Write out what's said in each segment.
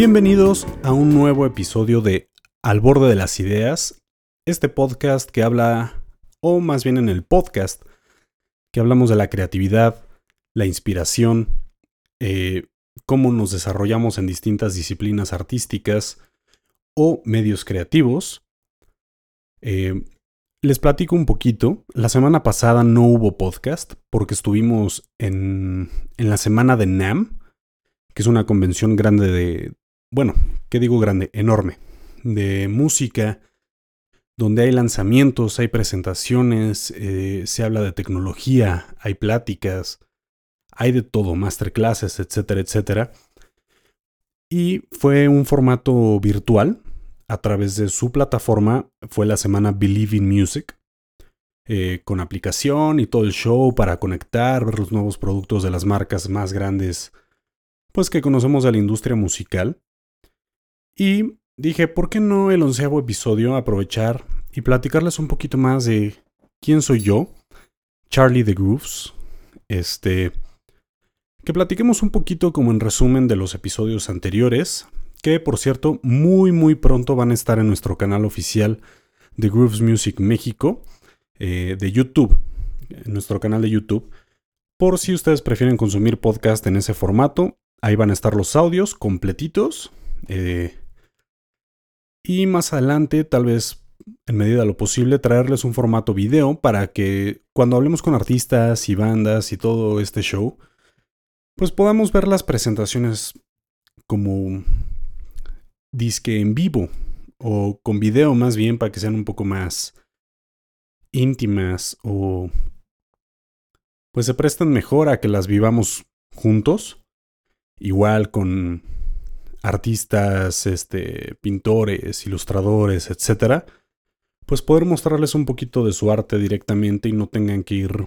Bienvenidos a un nuevo episodio de Al borde de las ideas, este podcast que habla, o más bien en el podcast, que hablamos de la creatividad, la inspiración, eh, cómo nos desarrollamos en distintas disciplinas artísticas o medios creativos. Eh, les platico un poquito. La semana pasada no hubo podcast porque estuvimos en, en la semana de NAM, que es una convención grande de, bueno, ¿qué digo grande? Enorme, de música, donde hay lanzamientos, hay presentaciones, eh, se habla de tecnología, hay pláticas, hay de todo, masterclasses, etcétera, etcétera. Y fue un formato virtual a través de su plataforma, fue la semana Believe in Music, eh, con aplicación y todo el show para conectar, los nuevos productos de las marcas más grandes, pues que conocemos de la industria musical. Y dije, ¿por qué no el onceavo episodio aprovechar y platicarles un poquito más de quién soy yo, Charlie the Grooves? Este, que platiquemos un poquito como en resumen de los episodios anteriores, que por cierto muy muy pronto van a estar en nuestro canal oficial de Grooves Music México, eh, de YouTube, en nuestro canal de YouTube. Por si ustedes prefieren consumir podcast en ese formato, ahí van a estar los audios completitos. Eh, y más adelante, tal vez en medida de lo posible, traerles un formato video para que cuando hablemos con artistas y bandas y todo este show, pues podamos ver las presentaciones como disque en vivo o con video más bien para que sean un poco más íntimas o pues se prestan mejor a que las vivamos juntos, igual con artistas, este, pintores, ilustradores, etcétera, pues poder mostrarles un poquito de su arte directamente y no tengan que ir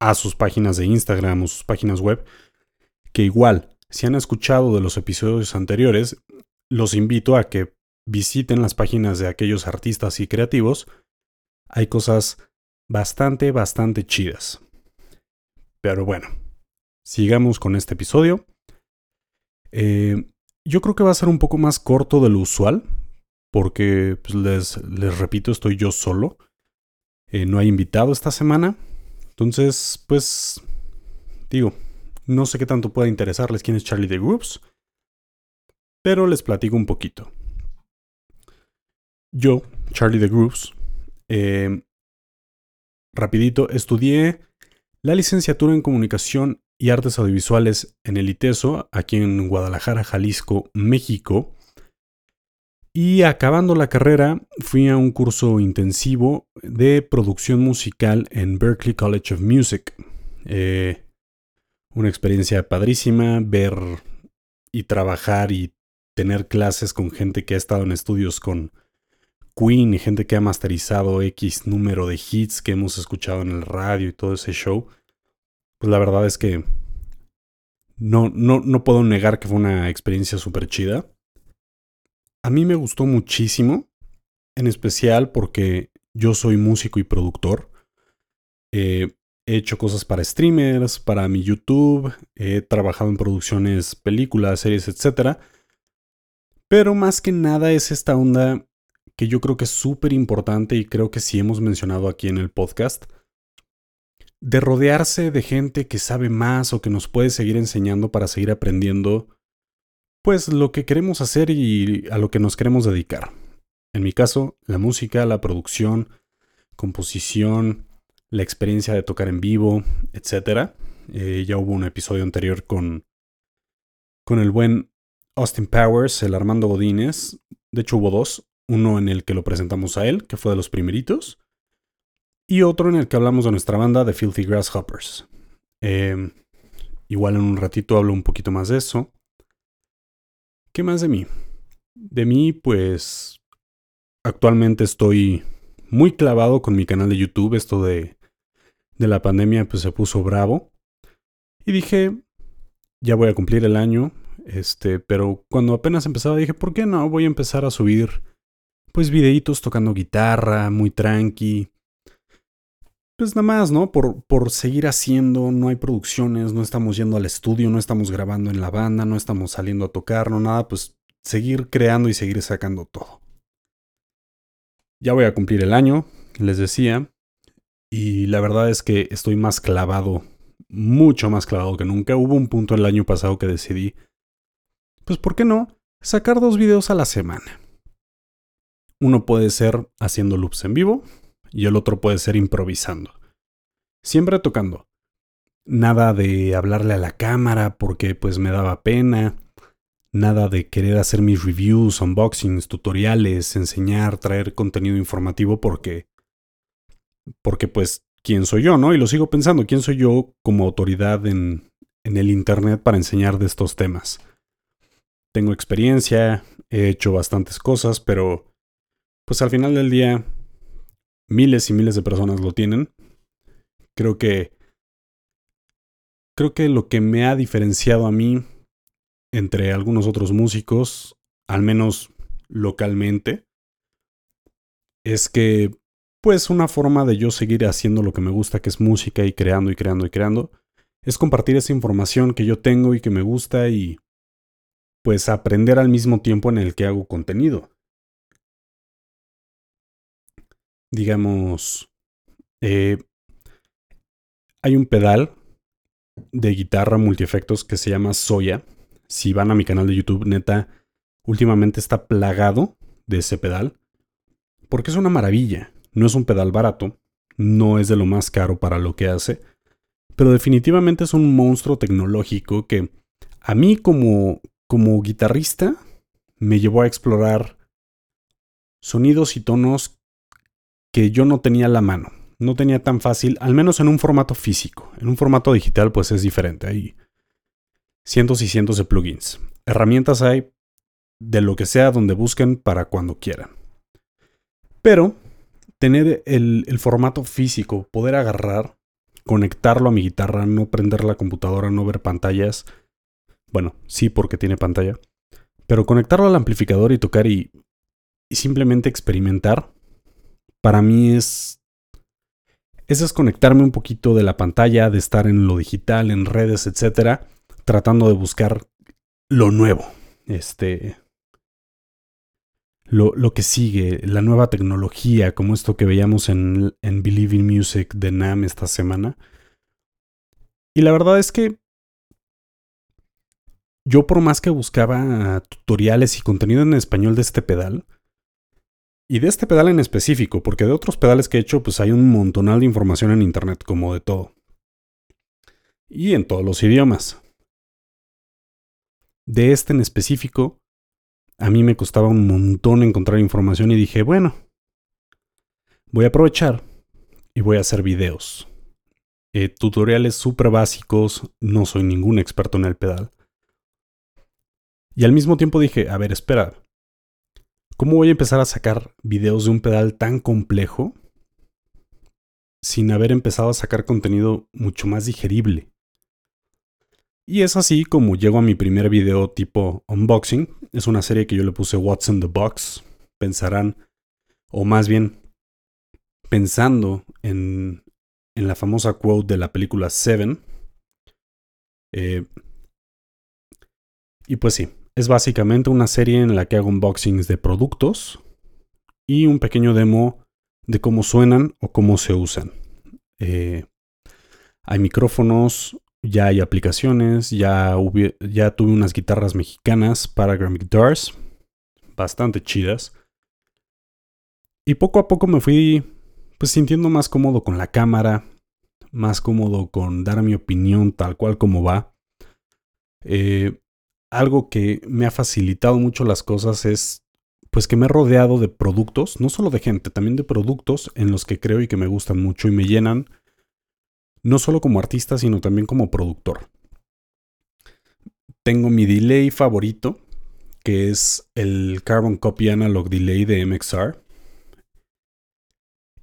a sus páginas de Instagram o sus páginas web, que igual, si han escuchado de los episodios anteriores, los invito a que visiten las páginas de aquellos artistas y creativos. Hay cosas bastante, bastante chidas. Pero bueno, sigamos con este episodio. Eh, yo creo que va a ser un poco más corto de lo usual, porque pues, les, repito, estoy yo solo. Eh, no hay invitado esta semana. Entonces, pues, digo, no sé qué tanto pueda interesarles quién es Charlie de Groups, pero les platico un poquito. Yo, Charlie de Groups, eh, rapidito, estudié la licenciatura en comunicación y Artes Audiovisuales en el ITESO, aquí en Guadalajara, Jalisco, México. Y acabando la carrera, fui a un curso intensivo de producción musical en Berklee College of Music. Eh, una experiencia padrísima, ver y trabajar y tener clases con gente que ha estado en estudios con Queen y gente que ha masterizado X número de hits que hemos escuchado en el radio y todo ese show pues la verdad es que no, no, no puedo negar que fue una experiencia súper chida. A mí me gustó muchísimo, en especial porque yo soy músico y productor. Eh, he hecho cosas para streamers, para mi YouTube, he trabajado en producciones, películas, series, etc. Pero más que nada es esta onda que yo creo que es súper importante y creo que sí hemos mencionado aquí en el podcast, de rodearse de gente que sabe más o que nos puede seguir enseñando para seguir aprendiendo, pues lo que queremos hacer y a lo que nos queremos dedicar. En mi caso, la música, la producción, composición, la experiencia de tocar en vivo, etc. Eh, ya hubo un episodio anterior con, con el buen Austin Powers, el Armando Godínez. De hecho, hubo dos. Uno en el que lo presentamos a él, que fue de los primeritos y otro en el que hablamos de nuestra banda de Filthy Grasshoppers. Eh, igual en un ratito hablo un poquito más de eso. ¿Qué más de mí? De mí, pues actualmente estoy muy clavado con mi canal de YouTube. Esto de, de la pandemia pues se puso bravo. Y dije, ya voy a cumplir el año. Este, pero cuando apenas empezaba dije, ¿por qué no? Voy a empezar a subir pues videitos tocando guitarra, muy tranqui pues nada más, ¿no? Por, por seguir haciendo, no hay producciones, no estamos yendo al estudio, no estamos grabando en la banda, no estamos saliendo a tocar, no nada, pues seguir creando y seguir sacando todo. Ya voy a cumplir el año, les decía, y la verdad es que estoy más clavado, mucho más clavado que nunca. Hubo un punto el año pasado que decidí, pues ¿por qué no? Sacar dos videos a la semana. Uno puede ser haciendo loops en vivo, y el otro puede ser improvisando. Siempre tocando. Nada de hablarle a la cámara porque pues me daba pena. Nada de querer hacer mis reviews, unboxings, tutoriales, enseñar, traer contenido informativo porque... Porque pues, ¿quién soy yo, no? Y lo sigo pensando, ¿quién soy yo como autoridad en, en el Internet para enseñar de estos temas? Tengo experiencia, he hecho bastantes cosas, pero pues al final del día miles y miles de personas lo tienen. Creo que creo que lo que me ha diferenciado a mí entre algunos otros músicos, al menos localmente, es que pues una forma de yo seguir haciendo lo que me gusta, que es música y creando y creando y creando, es compartir esa información que yo tengo y que me gusta y pues aprender al mismo tiempo en el que hago contenido digamos, eh, hay un pedal de guitarra multiefectos que se llama Soya. Si van a mi canal de YouTube, neta, últimamente está plagado de ese pedal. Porque es una maravilla. No es un pedal barato, no es de lo más caro para lo que hace, pero definitivamente es un monstruo tecnológico que a mí como, como guitarrista me llevó a explorar sonidos y tonos que yo no tenía la mano. No tenía tan fácil, al menos en un formato físico. En un formato digital pues es diferente. Hay cientos y cientos de plugins. Herramientas hay de lo que sea donde busquen para cuando quieran. Pero tener el, formato físico, poder agarrar, conectarlo a mi guitarra, no prender la computadora, no ver pantallas. Bueno, sí porque tiene pantalla. Pero conectarlo al amplificador y tocar y simplemente experimentar para mí es, es desconectarme un poquito de la pantalla, de estar en lo digital, en redes, etcétera, tratando de buscar lo nuevo. Este. Lo, lo, que sigue, la nueva tecnología, como esto que veíamos en, en Believe in Music de NAM esta semana. Y la verdad es que yo por más que buscaba tutoriales y contenido en español de este pedal, y de este pedal en específico, porque de otros pedales que he hecho, pues hay un montonal de información en internet, como de todo. Y en todos los idiomas. De este en específico, a mí me costaba un montón encontrar información y dije, bueno, voy a aprovechar y voy a hacer videos. Eh, tutoriales súper básicos, no soy ningún experto en el pedal. Y al mismo tiempo dije, a ver, espera, ¿Cómo voy a empezar a sacar videos de un pedal tan complejo sin haber empezado a sacar contenido mucho más digerible? Y es así como llego a mi primer video tipo unboxing. Es una serie que yo le puse What's in the Box. Pensarán, o más bien pensando en, en la famosa quote de la película Seven. Eh, y pues sí, es básicamente una serie en la que hago unboxings de productos y un pequeño demo de cómo suenan o cómo se usan. Eh, hay micrófonos, ya hay aplicaciones, ya, tuve unas guitarras mexicanas, Paragram Guitars, bastante chidas. Y poco a poco me fui pues sintiendo más cómodo con la cámara, más cómodo con dar mi opinión tal cual como va. Eh, algo que me ha facilitado mucho las cosas es pues que me he rodeado de productos, no solo de gente, también de productos en los que creo y que me gustan mucho y me llenan, no solo como artista, sino también como productor. Tengo mi delay favorito, que es el Carbon Copy Analog Delay de MXR.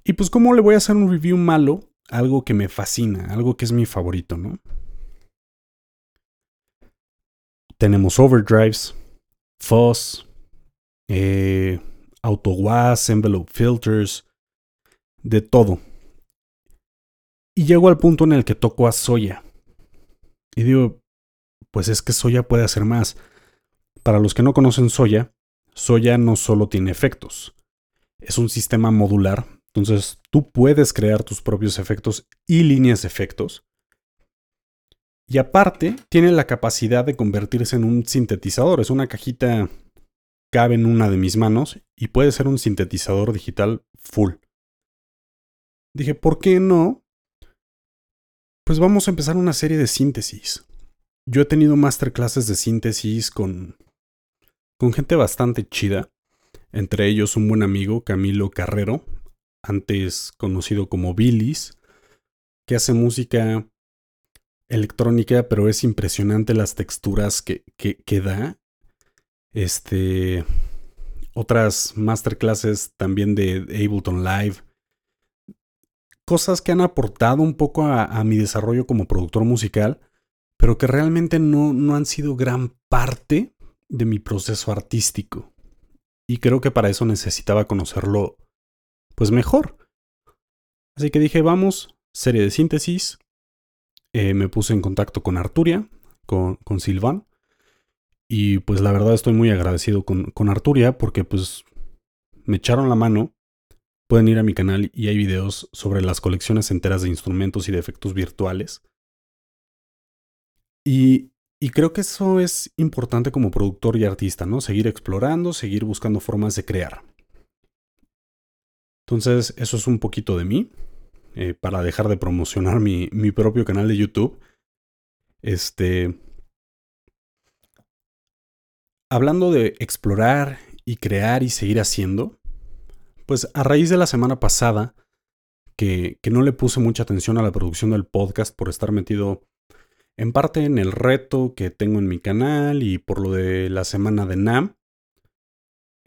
Y pues cómo le voy a hacer un review malo, algo que me fascina, algo que es mi favorito, ¿no? Tenemos overdrives, fuzz, eh, envelope filters, de todo. Y llego al punto en el que toco a Soya. Y digo, pues es que Soya puede hacer más. Para los que no conocen Soya, Soya no solo tiene efectos, es un sistema modular. Entonces tú puedes crear tus propios efectos y líneas de efectos. Y aparte, tiene la capacidad de convertirse en un sintetizador. Es una cajita, cabe en una de mis manos y puede ser un sintetizador digital full. Dije, ¿por qué no? Pues vamos a empezar una serie de síntesis. Yo he tenido masterclasses de síntesis con, con gente bastante chida. Entre ellos un buen amigo, Camilo Carrero, antes conocido como Billis, que hace música electrónica, pero es impresionante las texturas que, que, da. Este. Otras masterclasses también de Ableton Live. Cosas que han aportado un poco a, mi desarrollo como productor musical, pero que realmente no, no han sido gran parte de mi proceso artístico. Y creo que para eso necesitaba conocerlo, pues mejor. Así que dije, vamos, serie de síntesis, eh, me puse en contacto con Arturia, con, Silvan. Y pues la verdad estoy muy agradecido con, con Arturia porque pues me echaron la mano. Pueden ir a mi canal y hay videos sobre las colecciones enteras de instrumentos y de efectos virtuales. Y, y creo que eso es importante como productor y artista, ¿no? Seguir explorando, seguir buscando formas de crear. Entonces, eso es un poquito de mí. Eh, para dejar de promocionar mi, mi propio canal de YouTube. Este. Hablando de explorar y crear y seguir haciendo, pues a raíz de la semana pasada, que, que, no le puse mucha atención a la producción del podcast por estar metido en parte en el reto que tengo en mi canal y por lo de la semana de NAM,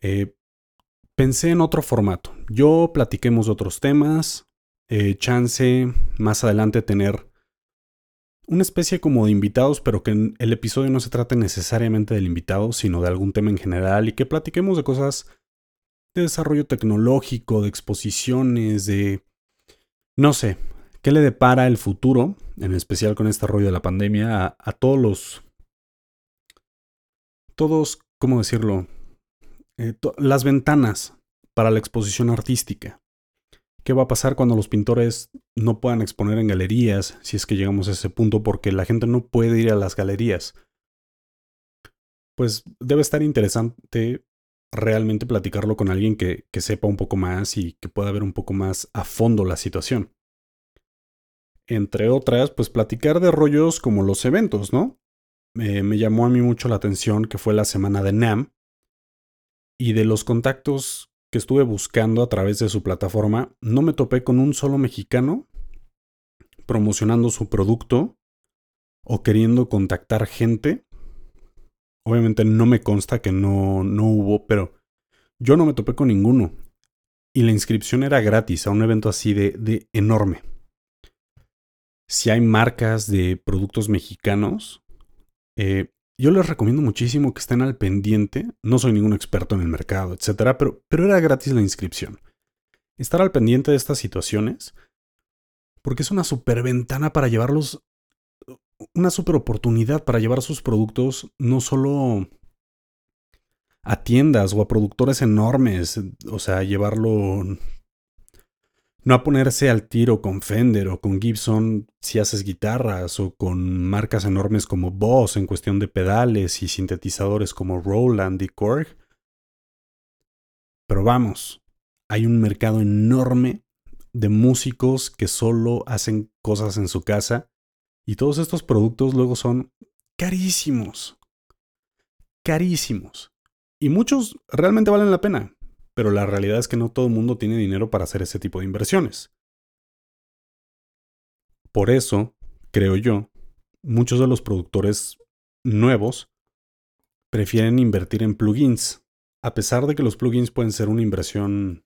eh, pensé en otro formato. Yo platiquemos de otros temas, eh, chance más adelante tener una especie como de invitados, pero que el episodio no se trate necesariamente del invitado, sino de algún tema en general y que platiquemos de cosas de desarrollo tecnológico, de exposiciones, de... no sé, qué le depara el futuro, en especial con este rollo de la pandemia, a, todos los... todos, ¿cómo decirlo? Eh, las ventanas para la exposición artística. ¿Qué va a pasar cuando los pintores no puedan exponer en galerías, si es que llegamos a ese punto, porque la gente no puede ir a las galerías? Pues debe estar interesante realmente platicarlo con alguien que, sepa un poco más y que pueda ver un poco más a fondo la situación. Entre otras, pues platicar de rollos como los eventos, ¿no? me llamó a mí mucho la atención que fue la semana de NAM y de los contactos que estuve buscando a través de su plataforma, no me topé con un solo mexicano promocionando su producto o queriendo contactar gente. Obviamente no me consta que no, no hubo, pero yo no me topé con ninguno. Y la inscripción era gratis a un evento así de, de enorme. Si hay marcas de productos mexicanos, eh, yo les recomiendo muchísimo que estén al pendiente. No soy ningún experto en el mercado, etcétera, pero, pero era gratis la inscripción. Estar al pendiente de estas situaciones, porque es una super ventana para llevarlos, una super oportunidad para llevar sus productos no solo a tiendas o a productores enormes, o sea, llevarlo no a ponerse al tiro con Fender o con Gibson si haces guitarras o con marcas enormes como Boss en cuestión de pedales y sintetizadores como Roland y Korg. Pero vamos, hay un mercado enorme de músicos que solo hacen cosas en su casa y todos estos productos luego son carísimos. Carísimos. Y muchos realmente valen la pena pero la realidad es que no todo el mundo tiene dinero para hacer ese tipo de inversiones. Por eso, creo yo, muchos de los productores nuevos prefieren invertir en plugins, a pesar de que los plugins pueden ser una inversión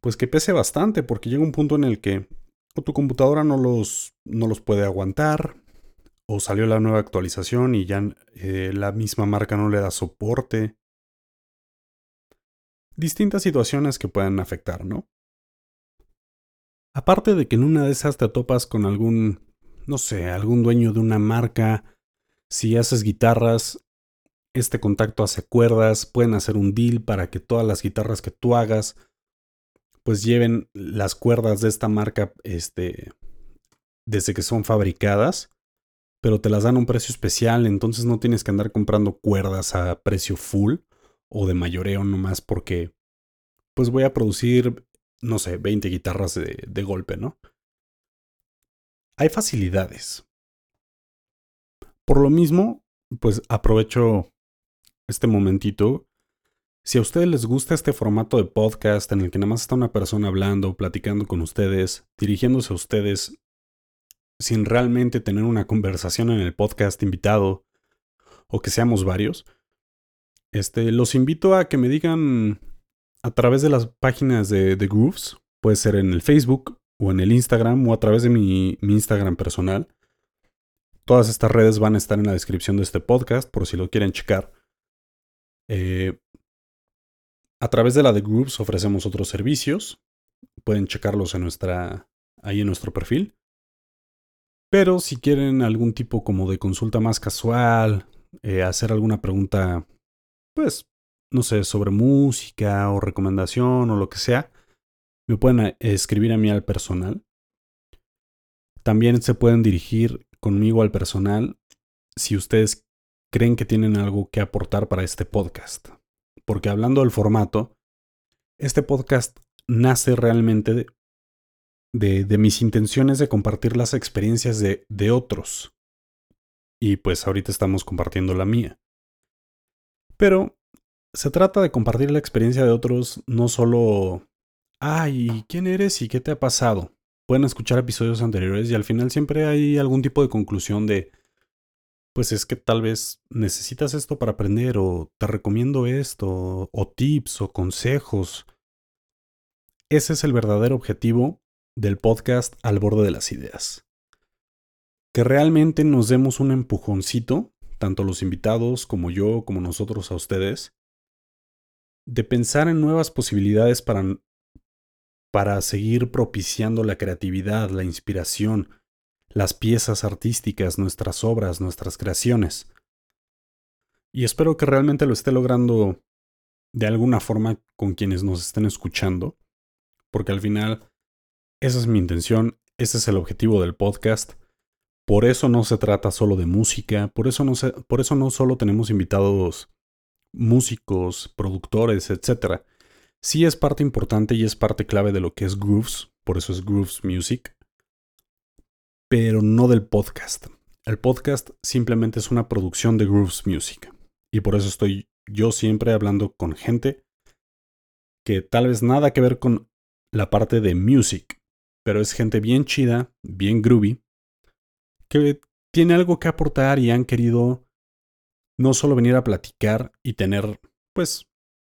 pues que pese bastante, porque llega un punto en el que o tu computadora no los, no los puede aguantar, o salió la nueva actualización y ya eh, la misma marca no le da soporte, distintas situaciones que pueden afectar, ¿no? Aparte de que en una de esas te topas con algún, no sé, algún dueño de una marca, si haces guitarras, este contacto hace cuerdas, pueden hacer un deal para que todas las guitarras que tú hagas, pues lleven las cuerdas de esta marca, este, desde que son fabricadas, pero te las dan a un precio especial, entonces no tienes que andar comprando cuerdas a precio full o de mayoreo nomás porque, pues voy a producir no sé, 20 guitarras de, de golpe, ¿no? Hay facilidades. Por lo mismo, pues aprovecho este momentito. Si a ustedes les gusta este formato de podcast en el que nada más está una persona hablando, platicando con ustedes, dirigiéndose a ustedes, sin realmente tener una conversación en el podcast invitado, o que seamos varios, este, los invito a que me digan a través de las páginas de, The Grooves, puede ser en el Facebook o en el Instagram o a través de mi, Instagram personal. Todas estas redes van a estar en la descripción de este podcast por si lo quieren checar. Eh, a través de la The Grooves ofrecemos otros servicios. Pueden checarlos en nuestra, ahí en nuestro perfil. Pero si quieren algún tipo como de consulta más casual, eh, hacer alguna pregunta, pues no sé, sobre música o recomendación o lo que sea, me pueden eh, escribir a mí al personal. También se pueden dirigir conmigo al personal si ustedes creen que tienen algo que aportar para este podcast. Porque hablando del formato, este podcast nace realmente de, de, mis intenciones de compartir las experiencias de, de otros. Y pues ahorita estamos compartiendo la mía. Pero se trata de compartir la experiencia de otros, no solo, ay, ¿quién eres y qué te ha pasado? Pueden escuchar episodios anteriores y al final siempre hay algún tipo de conclusión de, pues es que tal vez necesitas esto para aprender o te recomiendo esto o tips o consejos. Ese es el verdadero objetivo del podcast al borde de las ideas. Que realmente nos demos un empujoncito, tanto los invitados como yo, como nosotros a ustedes, de pensar en nuevas posibilidades para, para seguir propiciando la creatividad, la inspiración, las piezas artísticas, nuestras obras, nuestras creaciones. Y espero que realmente lo esté logrando de alguna forma con quienes nos estén escuchando, porque al final esa es mi intención, ese es el objetivo del podcast. Por eso no se trata solo de música, por eso no, se, por eso no solo tenemos invitados músicos, productores, etc. Sí es parte importante y es parte clave de lo que es Grooves, por eso es Grooves Music, pero no del podcast. El podcast simplemente es una producción de Grooves Music y por eso estoy yo siempre hablando con gente que tal vez nada que ver con la parte de music, pero es gente bien chida, bien groovy, que tiene algo que aportar y han querido no solo venir a platicar y tener, pues,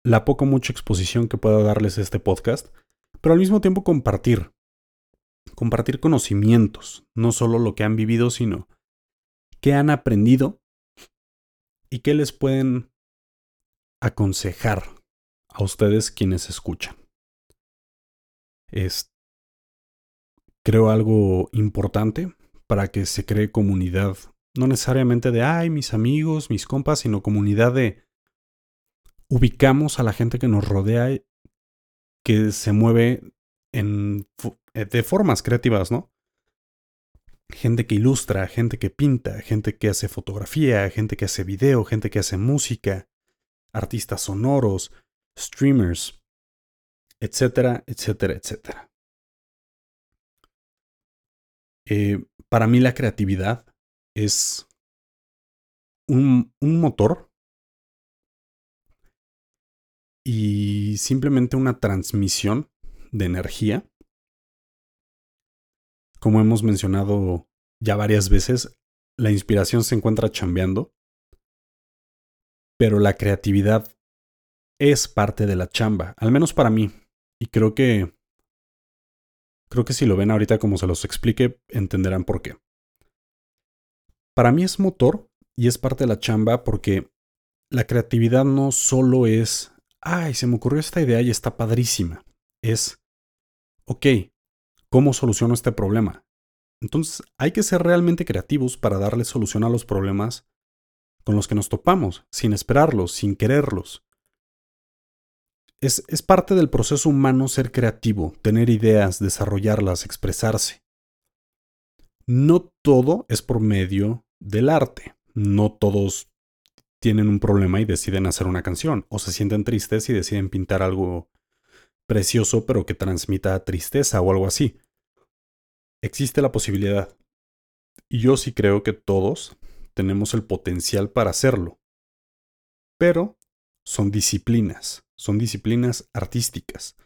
la poco mucha exposición que pueda darles este podcast, pero al mismo tiempo compartir. Compartir conocimientos, no solo lo que han vivido, sino qué han aprendido y qué les pueden aconsejar a ustedes quienes escuchan. Es, creo, algo importante para que se cree comunidad no necesariamente de, ay, mis amigos, mis compas, sino comunidad de ubicamos a la gente que nos rodea que se mueve en, eh, de formas creativas, ¿no? Gente que ilustra, gente que pinta, gente que hace fotografía, gente que hace video, gente que hace música, artistas sonoros, streamers, etcétera, etcétera, etcétera. Eh, para mí la creatividad es un, motor y simplemente una transmisión de energía. Como hemos mencionado ya varias veces, la inspiración se encuentra chambeando, pero la creatividad es parte de la chamba, al menos para mí. Y creo que creo que si lo ven ahorita como se los explique, entenderán por qué. Para mí es motor y es parte de la chamba porque la creatividad no solo es, ay, se me ocurrió esta idea y está padrísima. Es, ok, ¿Cómo soluciono este problema? Entonces hay que ser realmente creativos para darle solución a los problemas con los que nos topamos, sin esperarlos, sin quererlos. Es, parte del proceso humano ser creativo, tener ideas, desarrollarlas, expresarse. No todo es por medio del arte. No todos tienen un problema y deciden hacer una canción, o se sienten tristes y deciden pintar algo precioso pero que transmita tristeza o algo así. Existe la posibilidad. Y yo sí creo que todos tenemos el potencial para hacerlo. Pero son disciplinas, son disciplinas artísticas.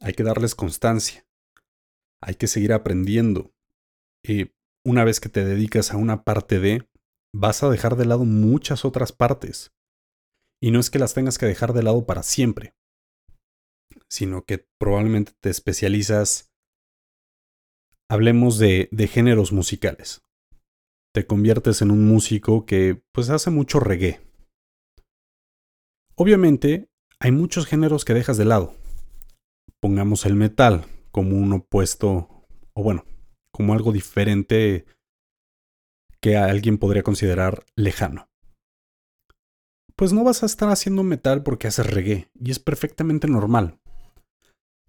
Hay que darles constancia. Hay que seguir aprendiendo. Y una vez que te dedicas a una parte de, vas a dejar de lado muchas otras partes. Y no es que las tengas que dejar de lado para siempre, sino que probablemente te especializas, hablemos de, de géneros musicales te conviertes en un músico que pues hace mucho reggae. Obviamente, hay muchos géneros que dejas de lado. Pongamos el metal como un opuesto, o bueno, como algo diferente que alguien podría considerar lejano. Pues no vas a estar haciendo metal porque haces reggae, y es perfectamente normal.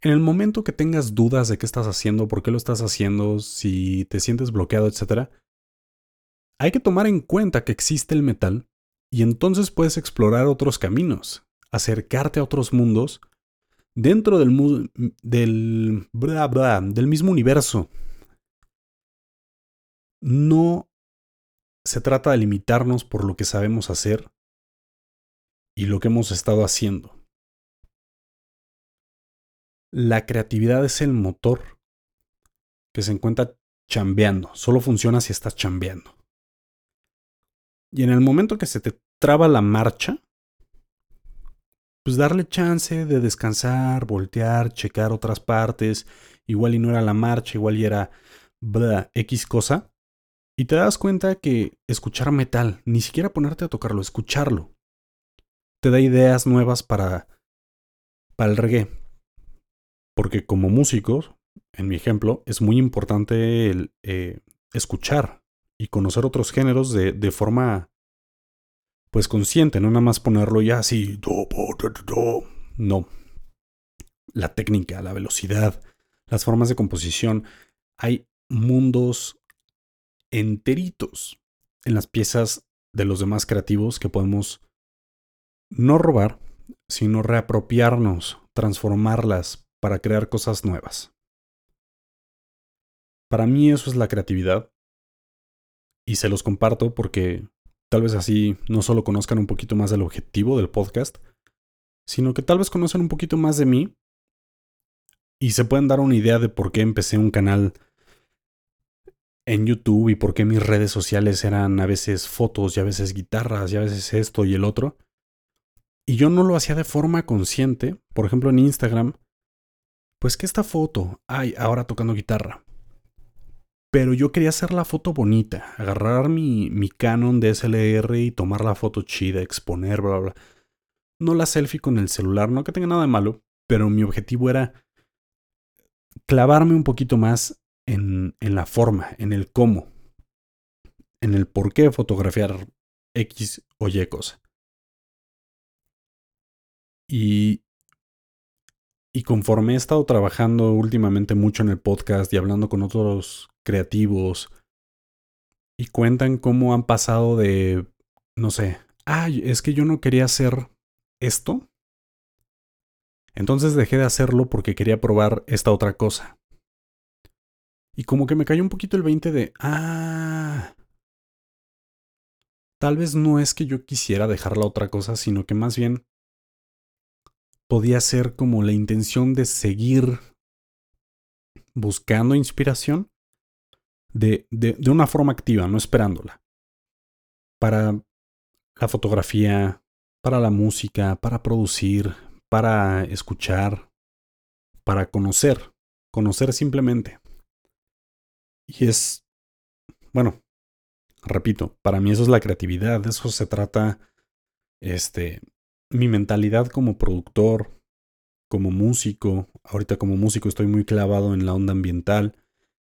En el momento que tengas dudas de qué estás haciendo, por qué lo estás haciendo, si te sientes bloqueado, etc., hay que tomar en cuenta que existe el metal y entonces puedes explorar otros caminos, acercarte a otros mundos dentro del, del, del mismo universo. No se trata de limitarnos por lo que sabemos hacer y lo que hemos estado haciendo. La creatividad es el motor que se encuentra chambeando. Solo funciona si estás chambeando. Y en el momento que se te traba la marcha, pues darle chance de descansar, voltear, checar otras partes, igual y no era la marcha, igual y era X cosa, y te das cuenta que escuchar metal, ni siquiera ponerte a tocarlo, escucharlo, te da ideas nuevas para, para el reggae. Porque como músicos, en mi ejemplo, es muy importante el, eh, escuchar, y conocer otros géneros de, de forma pues consciente, no nada más ponerlo ya así. No. La técnica, la velocidad, las formas de composición. Hay mundos enteritos en las piezas de los demás creativos que podemos no robar, sino reapropiarnos, transformarlas para crear cosas nuevas. Para mí eso es la creatividad y se los comparto porque tal vez así no solo conozcan un poquito más del objetivo del podcast, sino que tal vez conozcan un poquito más de mí y se pueden dar una idea de por qué empecé un canal en YouTube y por qué mis redes sociales eran a veces fotos y a veces guitarras y a veces esto y el otro. Y yo no lo hacía de forma consciente, por ejemplo en Instagram, pues que esta foto, ay, ahora tocando guitarra. Pero yo quería hacer la foto bonita, agarrar mi, mi Canon DSLR y tomar la foto chida, exponer, bla, bla. No la selfie con el celular, no que tenga nada de malo, pero mi objetivo era clavarme un poquito más en, en la forma, en el cómo, en el por qué fotografiar X o Y cosa. Y, y conforme he estado trabajando últimamente mucho en el podcast y hablando con otros creativos y cuentan cómo han pasado de, no sé, ay, es que yo no quería hacer esto. Entonces dejé de hacerlo porque quería probar esta otra cosa. Y como que me cayó un poquito el 20 de, ah, tal vez no es que yo quisiera dejar la otra cosa, sino que más bien podía ser como la intención de seguir buscando inspiración de, de, de una forma activa, no esperándola. Para la fotografía, para la música, para producir, para escuchar, para conocer, conocer simplemente. Y es, bueno, repito, para mí eso es la creatividad, de eso se trata, este, mi mentalidad como productor, como músico. Ahorita como músico estoy muy clavado en la onda ambiental,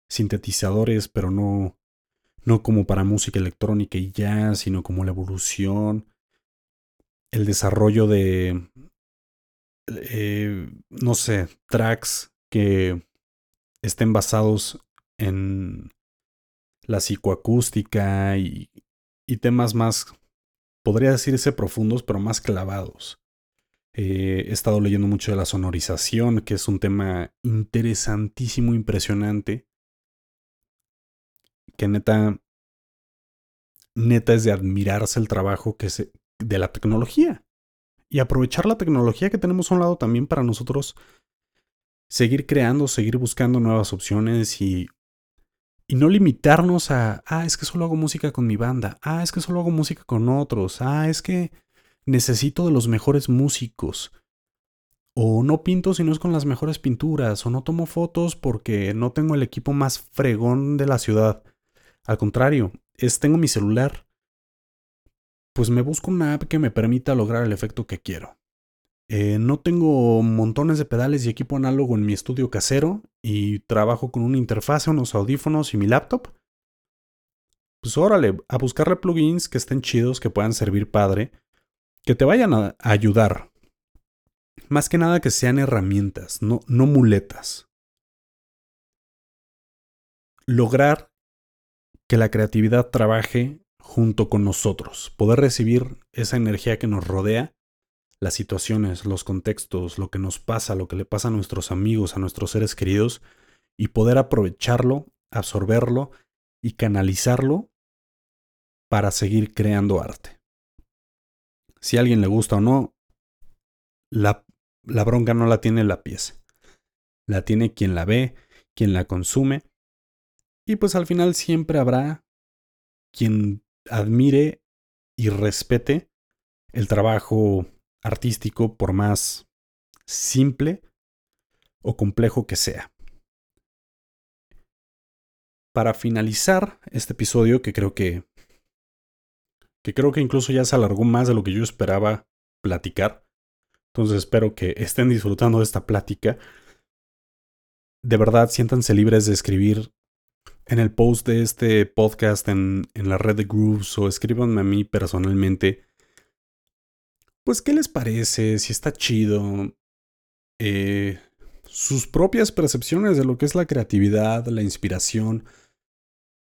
sintetizadores, pero no, no como para música electrónica y ya, sino como la evolución, el desarrollo de, eh, no sé, tracks que estén basados en la psicoacústica y, y temas más, podría decirse profundos, pero más clavados. Eh, he estado leyendo mucho de la sonorización, que es un tema interesantísimo, impresionante, que neta, neta es de admirarse el trabajo que se, de la tecnología y aprovechar la tecnología que tenemos a un lado también para nosotros seguir creando, seguir buscando nuevas opciones y y no limitarnos a, ah, es que solo hago música con mi banda, ah, es que solo hago música con otros, ah, es que necesito de los mejores músicos. O no pinto si no es con las mejores pinturas, o no tomo fotos porque no tengo el equipo más fregón de la ciudad. Al contrario, es tengo mi celular. Pues me busco una app que me permita lograr el efecto que quiero. Eh, no tengo montones de pedales y equipo análogo en mi estudio casero y trabajo con una interfase, unos audífonos y mi laptop. Pues órale, a buscarle plugins que estén chidos, que puedan servir padre, que te vayan a ayudar. Más que nada que sean herramientas, no, no muletas. Lograr que la creatividad trabaje junto con nosotros, poder recibir esa energía que nos rodea las situaciones, los contextos, lo que nos pasa, lo que le pasa a nuestros amigos, a nuestros seres queridos, y poder aprovecharlo, absorberlo y canalizarlo para seguir creando arte. Si a alguien le gusta o no, la, la bronca no la tiene la pieza. La tiene quien la ve, quien la consume. Y pues al final siempre habrá quien admire y respete el trabajo artístico por más simple o complejo que sea. Para finalizar este episodio, que creo que que creo que incluso ya se alargó más de lo que yo esperaba platicar. Entonces espero que estén disfrutando de esta plática. De verdad, siéntanse libres de escribir en el post de este podcast en, en la red de Grooves o escríbanme a mí personalmente pues, ¿qué les parece? Si está chido. Eh, sus propias percepciones de lo que es la creatividad, la inspiración.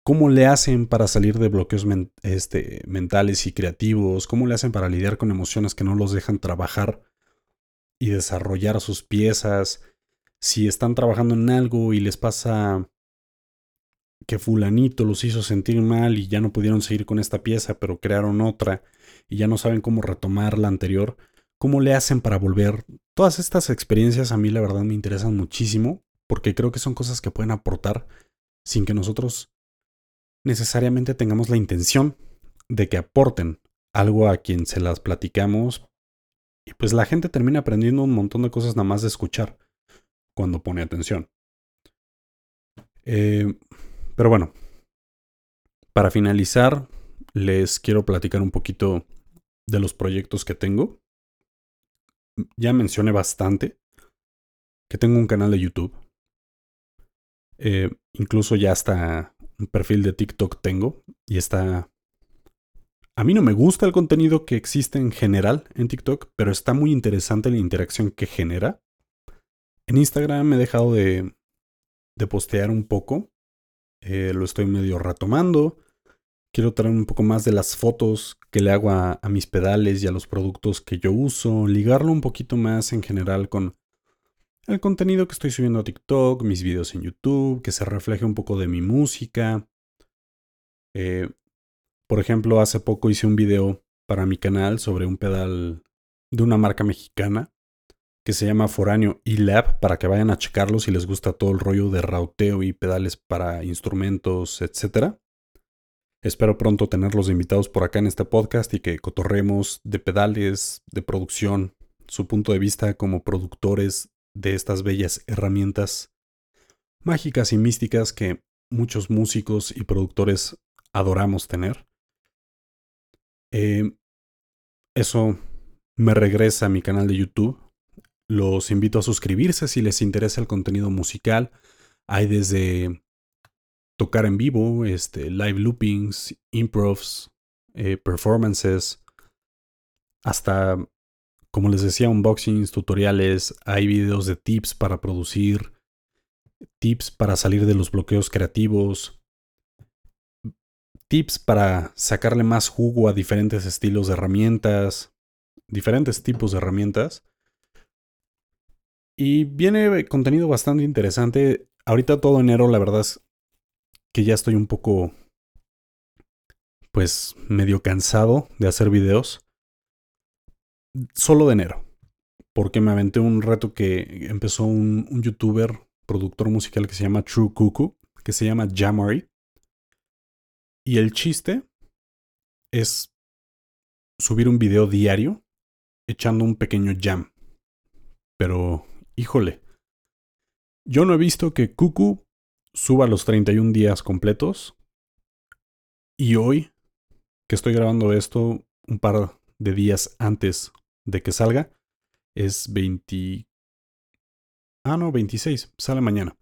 ¿Cómo le hacen para salir de bloqueos este, mentales y creativos? ¿Cómo le hacen para lidiar con emociones que no los dejan trabajar y desarrollar sus piezas? Si están trabajando en algo y les pasa que fulanito los hizo sentir mal y ya no pudieron seguir con esta pieza, pero crearon otra y ya no saben cómo retomar la anterior, ¿cómo le hacen para volver? Todas estas experiencias a mí la verdad me interesan muchísimo porque creo que son cosas que pueden aportar sin que nosotros necesariamente tengamos la intención de que aporten algo a quien se las platicamos y pues la gente termina aprendiendo un montón de cosas nada más de escuchar cuando pone atención. Eh, pero bueno, para finalizar, les quiero platicar un poquito de los proyectos que tengo. Ya mencioné bastante que tengo un canal de YouTube. Eh, incluso ya hasta un perfil de TikTok tengo. Y está... A mí no me gusta el contenido que existe en general en TikTok, pero está muy interesante la interacción que genera. En Instagram me he dejado de, de postear un poco. Eh, lo estoy medio retomando quiero traer un poco más de las fotos que le hago a, mis pedales y a los productos que yo uso, ligarlo un poquito más en general con el contenido que estoy subiendo a TikTok, mis videos en YouTube, que se refleje un poco de mi música. Eh, por ejemplo, hace poco hice un video para mi canal sobre un pedal de una marca mexicana que se llama Foráneo eLab para que vayan a checarlo si les gusta todo el rollo de rauteo y pedales para instrumentos, etcétera. Espero pronto tenerlos invitados por acá en este podcast y que cotorremos de pedales, de producción, su punto de vista como productores de estas bellas herramientas mágicas y místicas que muchos músicos y productores adoramos tener. Eh, eso me regresa a mi canal de YouTube. Los invito a suscribirse si les interesa el contenido musical. Hay desde tocar en vivo, este, live loopings, improvs, eh, performances, hasta, como les decía, unboxings, tutoriales, hay videos de tips para producir, tips para salir de los bloqueos creativos, tips para sacarle más jugo a diferentes estilos de herramientas, diferentes tipos de herramientas. Y viene contenido bastante interesante. Ahorita todo enero, la verdad es que ya estoy un poco, pues, medio cansado de hacer videos. Solo de enero. Porque me aventé un reto que empezó un, un youtuber, productor musical que se llama True Cuckoo, que se llama Jamari. Y el chiste es subir un video diario echando un pequeño jam. Pero, híjole, yo no he visto que Cuckoo suba los 31 días completos. Y hoy, que estoy grabando esto un par de días antes de que salga, es 20... Ah, no, 26, sale mañana.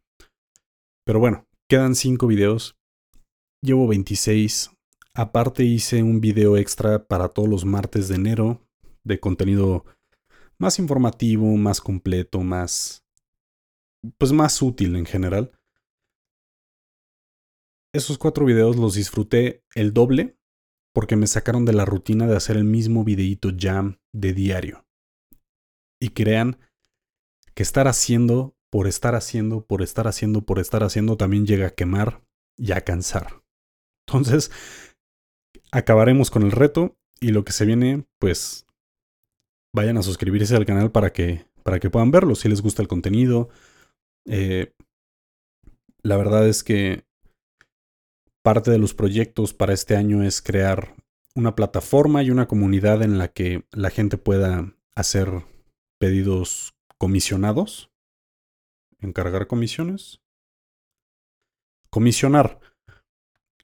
Pero bueno, quedan 5 videos. Llevo 26. Aparte hice un video extra para todos los martes de enero de contenido más informativo, más completo, más... pues más útil en general esos cuatro videos los disfruté el doble porque me sacaron de la rutina de hacer el mismo videíto jam de diario. Y crean que estar haciendo, por estar haciendo, por estar haciendo, por estar haciendo, también llega a quemar y a cansar. Entonces, acabaremos con el reto y lo que se viene, pues vayan a suscribirse al canal para que, para que puedan verlo si les gusta el contenido. Eh, la verdad es que Parte de los proyectos para este año es crear una plataforma y una comunidad en la que la gente pueda hacer pedidos comisionados. Encargar comisiones. Comisionar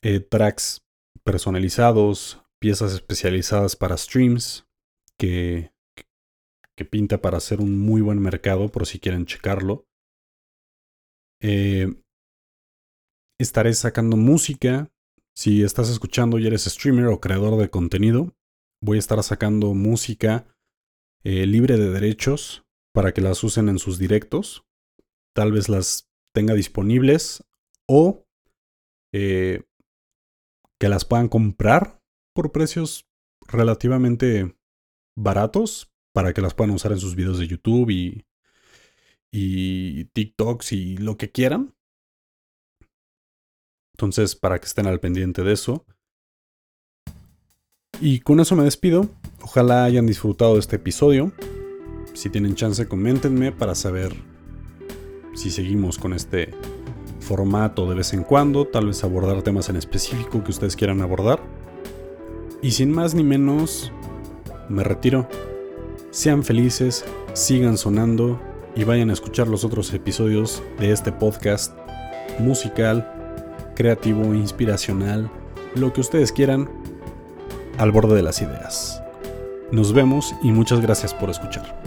eh, tracks personalizados, piezas especializadas para streams, que, que pinta para hacer un muy buen mercado por si quieren checarlo. Eh, estaré sacando música. Si estás escuchando y eres streamer o creador de contenido, voy a estar sacando música eh, libre de derechos para que las usen en sus directos. Tal vez las tenga disponibles o eh, que las puedan comprar por precios relativamente baratos para que las puedan usar en sus videos de YouTube y, y TikToks y lo que quieran. Entonces, para que estén al pendiente de eso. Y con eso me despido. Ojalá hayan disfrutado de este episodio. Si tienen chance, coméntenme para saber si seguimos con este formato de vez en cuando, tal vez abordar temas en específico que ustedes quieran abordar. Y sin más ni menos, me retiro. Sean felices, sigan sonando y vayan a escuchar los otros episodios de este podcast musical creativo, inspiracional, lo que ustedes quieran, al borde de las ideas. Nos vemos y muchas gracias por escuchar.